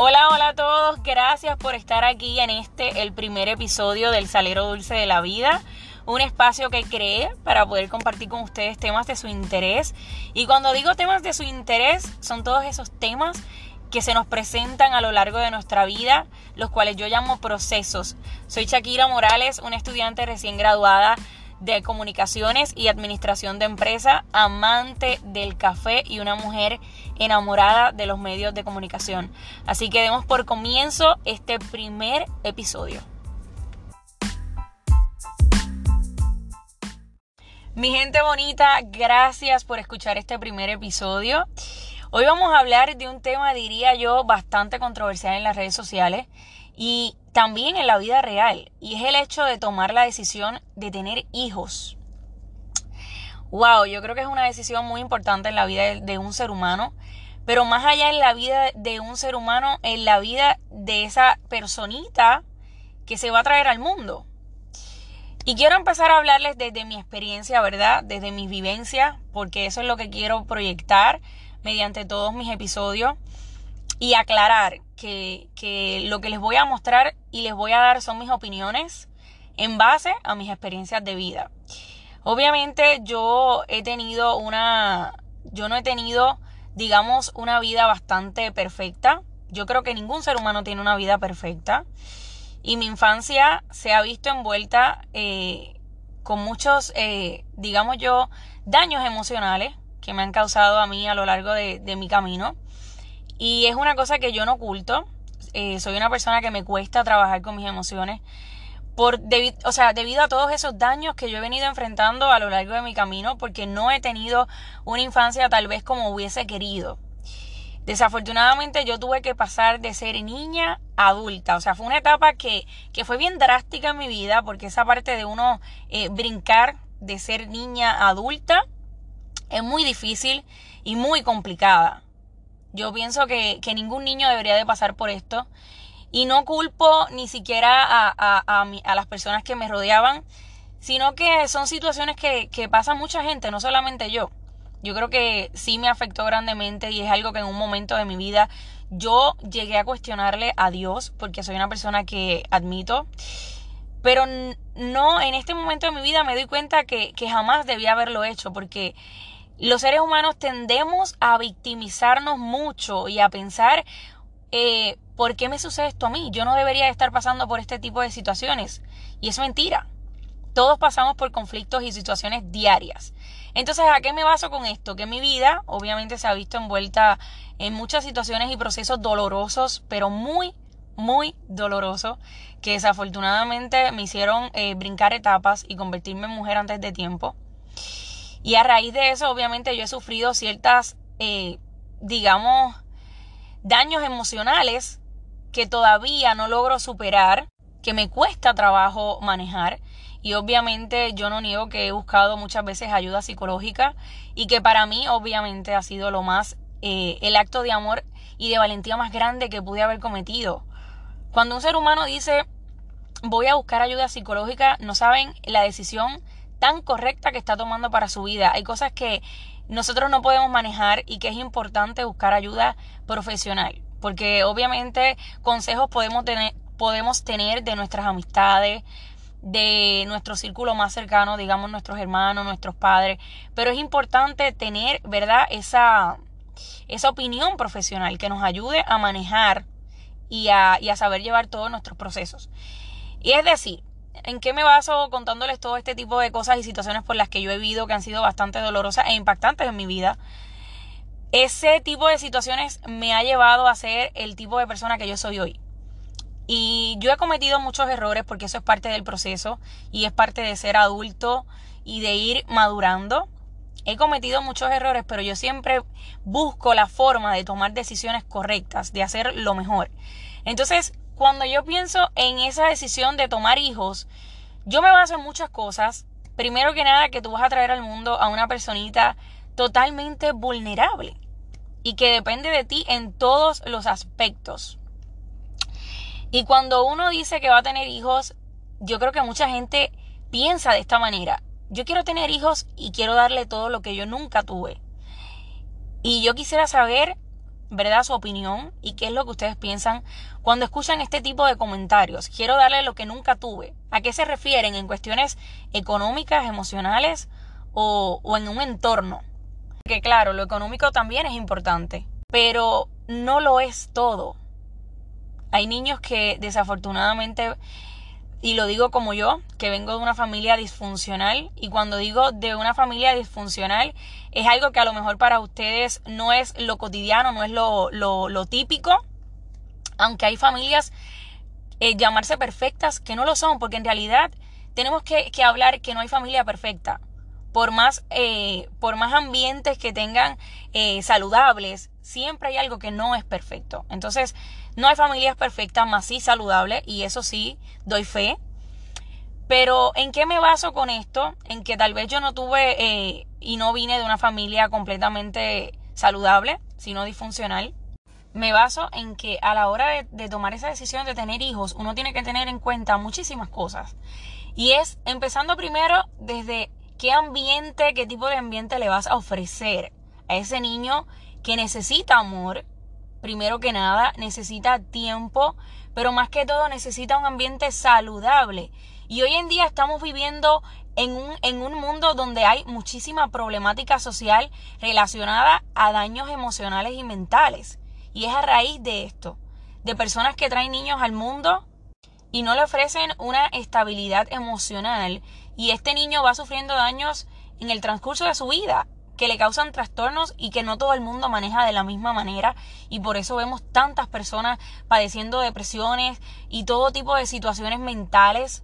Hola, hola a todos. Gracias por estar aquí en este, el primer episodio del Salero Dulce de la Vida. Un espacio que creé para poder compartir con ustedes temas de su interés. Y cuando digo temas de su interés, son todos esos temas que se nos presentan a lo largo de nuestra vida, los cuales yo llamo procesos. Soy Shakira Morales, una estudiante recién graduada de comunicaciones y administración de empresa, amante del café y una mujer enamorada de los medios de comunicación. Así que demos por comienzo este primer episodio. Mi gente bonita, gracias por escuchar este primer episodio. Hoy vamos a hablar de un tema, diría yo, bastante controversial en las redes sociales y también en la vida real, y es el hecho de tomar la decisión de tener hijos. Wow, yo creo que es una decisión muy importante en la vida de un ser humano, pero más allá en la vida de un ser humano, en la vida de esa personita que se va a traer al mundo. Y quiero empezar a hablarles desde mi experiencia, ¿verdad? Desde mi vivencia, porque eso es lo que quiero proyectar mediante todos mis episodios y aclarar que, lo que les voy a mostrar y les voy a dar son mis opiniones en base a mis experiencias de vida. Obviamente yo he tenido una, yo no he tenido, digamos, una vida bastante perfecta. Yo creo que ningún ser humano tiene una vida perfecta. Y mi infancia se ha visto envuelta eh, con muchos, eh, digamos yo, daños emocionales que me han causado a mí a lo largo de, mi camino. Y es una cosa que yo no oculto. Eh, soy una persona que me cuesta trabajar con mis emociones. Por, o sea, debido a todos esos daños que yo he venido enfrentando a lo largo de mi camino, porque no he tenido una infancia tal vez como hubiese querido. Desafortunadamente yo tuve que pasar de ser niña a adulta. O sea, fue una etapa que, que fue bien drástica en mi vida, porque esa parte de uno eh, brincar de ser niña a adulta es muy difícil y muy complicada. Yo pienso que, ningún niño debería de pasar por esto. Y no culpo ni siquiera a, a, las personas que me rodeaban, sino que son situaciones que, que pasa mucha gente, no solamente yo. Yo creo que sí me afectó grandemente y es algo que en un momento de mi vida yo llegué a cuestionarle a Dios porque soy una persona que admito. Pero no, en este momento de mi vida me doy cuenta que, que jamás debía haberlo hecho porque los seres humanos tendemos a victimizarnos mucho y a pensar, eh, ¿por qué me sucede esto a mí? Yo no debería estar pasando por este tipo de situaciones. Y es mentira. Todos pasamos por conflictos y situaciones diarias. Entonces, ¿a qué me baso con esto? Que mi vida obviamente se ha visto envuelta en muchas situaciones y procesos dolorosos, pero muy, muy dolorosos, que desafortunadamente me hicieron eh, brincar etapas y convertirme en mujer antes de tiempo. Y a raíz de eso, obviamente, yo he sufrido ciertas, eh, digamos, daños emocionales que todavía no logro superar, que me cuesta trabajo manejar. Y obviamente yo no niego que he buscado muchas veces ayuda psicológica y que para mí obviamente ha sido lo más, eh, el acto de amor y de valentía más grande que pude haber cometido. Cuando un ser humano dice voy a buscar ayuda psicológica, no saben la decisión tan correcta que está tomando para su vida. Hay cosas que nosotros no podemos manejar y que es importante buscar ayuda profesional. Porque obviamente consejos podemos tener, podemos tener de nuestras amistades, de nuestro círculo más cercano, digamos nuestros hermanos, nuestros padres, pero es importante tener, ¿verdad? Esa, esa opinión profesional que nos ayude a manejar y a, y a saber llevar todos nuestros procesos. Y es decir, ¿En qué me baso contándoles todo este tipo de cosas y situaciones por las que yo he vivido que han sido bastante dolorosas e impactantes en mi vida? Ese tipo de situaciones me ha llevado a ser el tipo de persona que yo soy hoy. Y yo he cometido muchos errores porque eso es parte del proceso y es parte de ser adulto y de ir madurando. He cometido muchos errores, pero yo siempre busco la forma de tomar decisiones correctas, de hacer lo mejor. Entonces, cuando yo pienso en esa decisión de tomar hijos, yo me baso en muchas cosas. Primero que nada, que tú vas a traer al mundo a una personita totalmente vulnerable y que depende de ti en todos los aspectos. Y cuando uno dice que va a tener hijos, yo creo que mucha gente piensa de esta manera. Yo quiero tener hijos y quiero darle todo lo que yo nunca tuve. Y yo quisiera saber ¿verdad? Su opinión y qué es lo que ustedes piensan cuando escuchan este tipo de comentarios. Quiero darle lo que nunca tuve. ¿A qué se refieren? ¿En cuestiones económicas, emocionales o, en un entorno? Que claro, lo económico también es importante, pero no lo es todo. Hay niños que desafortunadamente y lo digo como yo, que vengo de una familia disfuncional, y cuando digo de una familia disfuncional, es algo que a lo mejor para ustedes no es lo cotidiano, no es lo, típico, aunque hay familias eh, llamarse perfectas que no lo son, porque en realidad tenemos que, hablar que no hay familia perfecta. Por más, eh, por más ambientes que tengan eh, saludables, siempre hay algo que no es perfecto. Entonces, no hay familias perfectas, más sí saludables, y eso sí, doy fe. Pero ¿en qué me baso con esto? En que tal vez yo no tuve y no vine de una familia completamente saludable, sino disfuncional. Me baso en que a la hora de, tomar esa decisión de tener hijos, uno tiene que tener en cuenta muchísimas cosas. Y es empezando primero desde qué ambiente, qué tipo de ambiente le vas a ofrecer a ese niño que necesita amor, primero que nada, necesita tiempo, pero más que todo necesita un ambiente saludable. Y hoy en día estamos viviendo en un, en un mundo donde hay muchísima problemática social relacionada a daños emocionales y mentales. Y es a raíz de esto, de personas que traen niños al mundo y no le ofrecen una estabilidad emocional y este niño va sufriendo daños en el transcurso de su vida que le causan trastornos y que no todo el mundo maneja de la misma manera y por eso vemos tantas personas padeciendo depresiones y todo tipo de situaciones mentales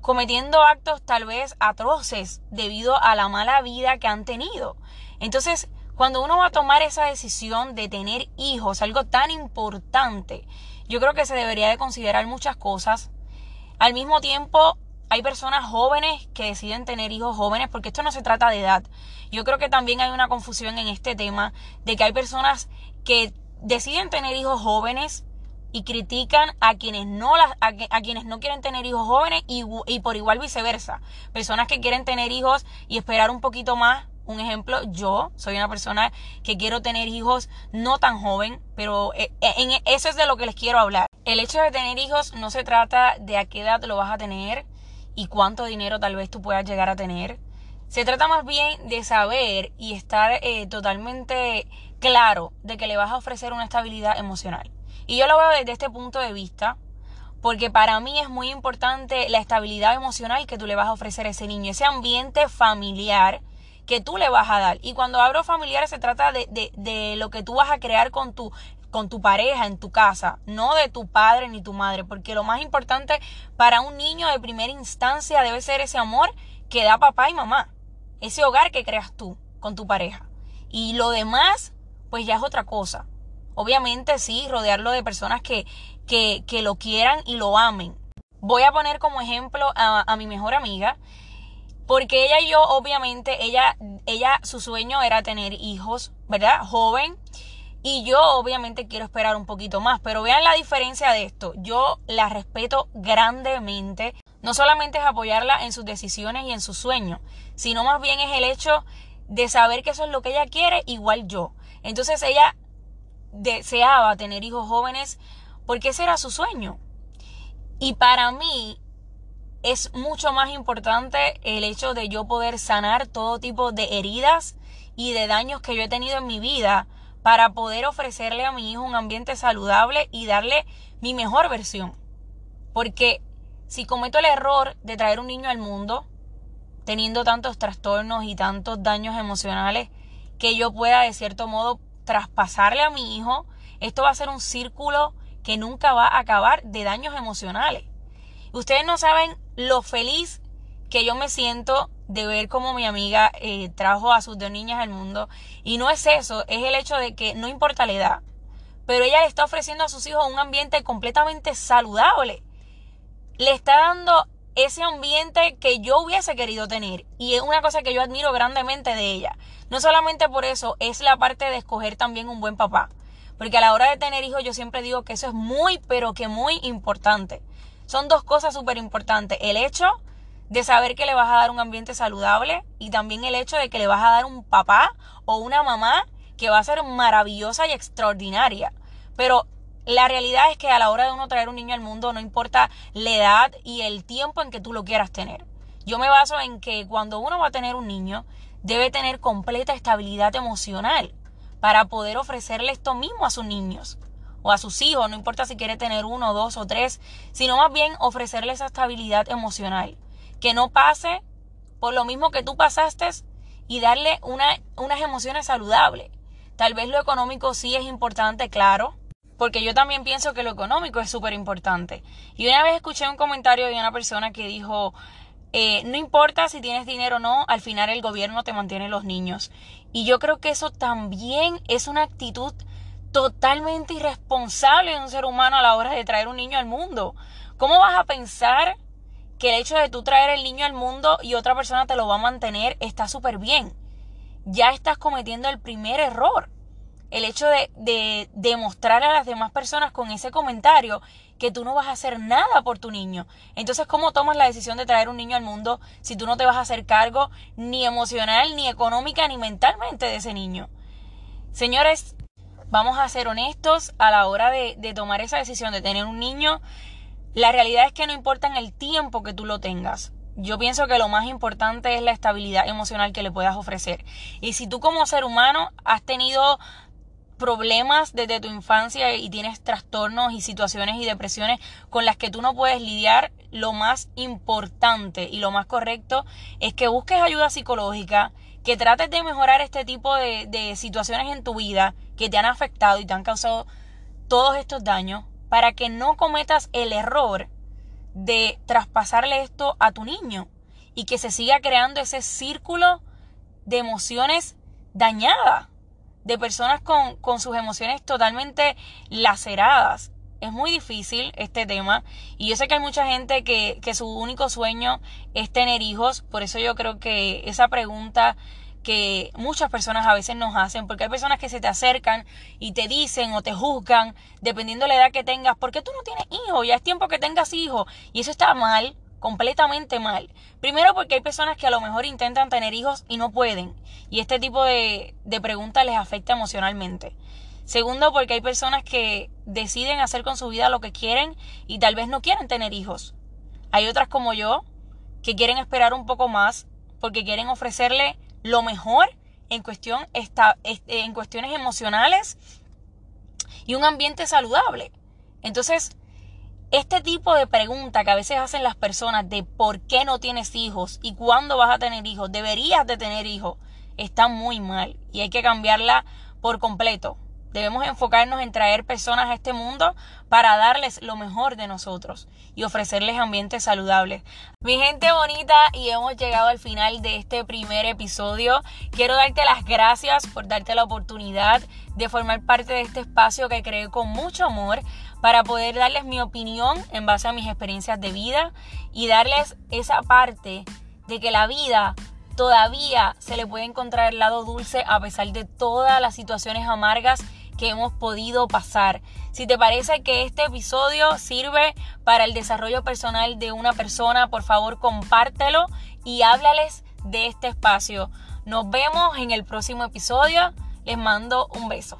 cometiendo actos tal vez atroces debido a la mala vida que han tenido. Entonces, cuando uno va a tomar esa decisión de tener hijos, algo tan importante, yo creo que se debería de considerar muchas cosas. Al mismo tiempo, hay personas jóvenes que deciden tener hijos jóvenes porque esto no se trata de edad. Yo creo que también hay una confusión en este tema de que hay personas que deciden tener hijos jóvenes y critican a quienes no las, a, quienes no quieren tener hijos jóvenes y, y por igual viceversa. Personas que quieren tener hijos y esperar un poquito más un ejemplo, yo soy una persona que quiero tener hijos no tan joven, pero eh, en eso es de lo que les quiero hablar. El hecho de tener hijos no se trata de a qué edad lo vas a tener, y cuánto dinero tal vez tú puedas llegar a tener. Se trata más bien de saber y estar eh, totalmente claro de que le vas a ofrecer una estabilidad emocional. Y yo lo veo desde este punto de vista, porque para mí es muy importante la estabilidad emocional que tú le vas a ofrecer a ese niño, ese ambiente familiar que tú le vas a dar. Y cuando hablo familiar se trata de, de, de lo que tú vas a crear con tu con tu pareja en tu casa, no de tu padre ni tu madre, porque lo más importante para un niño de primera instancia debe ser ese amor que da papá y mamá, ese hogar que creas tú con tu pareja. Y lo demás, pues ya es otra cosa. Obviamente sí, rodearlo de personas que, que, que lo quieran y lo amen. Voy a poner como ejemplo a, a mi mejor amiga, porque ella y yo, obviamente, ella, ella, su sueño era tener hijos, ¿verdad? Joven y yo obviamente quiero esperar un poquito más, pero vean la diferencia de esto. Yo la respeto grandemente. No solamente es apoyarla en sus decisiones y en sus sueños, sino más bien es el hecho de saber que eso es lo que ella quiere, igual yo. Entonces ella deseaba tener hijos jóvenes porque ese era su sueño. Y para mí es mucho más importante el hecho de yo poder sanar todo tipo de heridas y de daños que yo he tenido en mi vida para poder ofrecerle a mi hijo un ambiente saludable y darle mi mejor versión. Porque si cometo el error de traer un niño al mundo, teniendo tantos trastornos y tantos daños emocionales, que yo pueda de cierto modo traspasarle a mi hijo, esto va a ser un círculo que nunca va a acabar de daños emocionales. Ustedes no saben lo feliz que yo me siento de ver cómo mi amiga eh, trajo a sus dos niñas al mundo. Y no es eso, es el hecho de que no importa la edad, pero ella le está ofreciendo a sus hijos un ambiente completamente saludable. Le está dando ese ambiente que yo hubiese querido tener. Y es una cosa que yo admiro grandemente de ella. No solamente por eso, es la parte de escoger también un buen papá. Porque a la hora de tener hijos yo siempre digo que eso es muy, pero que muy importante. Son dos cosas súper importantes. El hecho de saber que le vas a dar un ambiente saludable y también el hecho de que le vas a dar un papá o una mamá que va a ser maravillosa y extraordinaria. Pero la realidad es que a la hora de uno traer un niño al mundo no importa la edad y el tiempo en que tú lo quieras tener. Yo me baso en que cuando uno va a tener un niño, debe tener completa estabilidad emocional para poder ofrecerle esto mismo a sus niños o a sus hijos, no importa si quiere tener uno, dos o tres, sino más bien ofrecerle esa estabilidad emocional, que no pase por lo mismo que tú pasaste y darle unas emociones saludables. Tal vez lo económico sí es importante, claro, porque yo también pienso que lo económico es súper importante. Y una vez escuché un comentario de una persona que dijo, eh, no importa si tienes dinero o no, al final el gobierno te mantiene los niños. Y yo creo que eso también es una actitud totalmente irresponsable de un ser humano a la hora de traer un niño al mundo. ¿Cómo vas a pensar que el hecho de tú traer el niño al mundo y otra persona te lo va a mantener está súper bien? Ya estás cometiendo el primer error. El hecho de, de demostrar a las demás personas con ese comentario que tú no vas a hacer nada por tu niño. Entonces, ¿cómo tomas la decisión de traer un niño al mundo si tú no te vas a hacer cargo ni emocional, ni económica, ni mentalmente de ese niño? Señores, vamos a ser honestos a la hora de, tomar esa decisión de tener un niño. La realidad es que no importa en el tiempo que tú lo tengas. Yo pienso que lo más importante es la estabilidad emocional que le puedas ofrecer. Y si tú como ser humano has tenido problemas desde tu infancia y tienes trastornos y situaciones y depresiones con las que tú no puedes lidiar, lo más importante y lo más correcto es que busques ayuda psicológica, que trates de mejorar este tipo de situaciones en tu vida que te han afectado y te han causado todos estos daños para que no cometas el error de traspasarle esto a tu niño y que se siga creando ese círculo de emociones dañadas de personas con, con sus emociones totalmente laceradas. Es muy difícil este tema y yo sé que hay mucha gente que, que su único sueño es tener hijos, por eso yo creo que esa pregunta que muchas personas a veces nos hacen, porque hay personas que se te acercan y te dicen o te juzgan, dependiendo de la edad que tengas, ¿por qué tú no tienes hijos? Ya es tiempo que tengas hijos. Y eso está mal, completamente mal. Primero porque hay personas que a lo mejor intentan tener hijos y no pueden. Y este tipo de, de preguntas les afecta emocionalmente. Segundo porque hay personas que deciden hacer con su vida lo que quieren y tal vez no quieren tener hijos. Hay otras como yo que quieren esperar un poco más porque quieren ofrecerle lo mejor en, cuestión, en cuestiones emocionales y un ambiente saludable. Entonces, este tipo de pregunta que a veces hacen las personas de por qué no tienes hijos y cuándo vas a tener hijos, deberías de tener hijos, está muy mal y hay que cambiarla por completo. Debemos enfocarnos en traer personas a este mundo para darles lo mejor de nosotros y ofrecerles ambientes saludables. Mi gente bonita, y hemos llegado al final de este primer episodio. Quiero darte las gracias por darte la oportunidad de formar parte de este espacio que creé con mucho amor para poder darles mi opinión en base a mis experiencias de vida y darles esa parte de que la vida todavía se le puede encontrar el lado dulce a pesar de todas las situaciones amargas que hemos podido pasar. Si te parece que este episodio sirve para el desarrollo personal de una persona, por favor compártelo y háblales de este espacio. Nos vemos en el próximo episodio. Les mando un beso.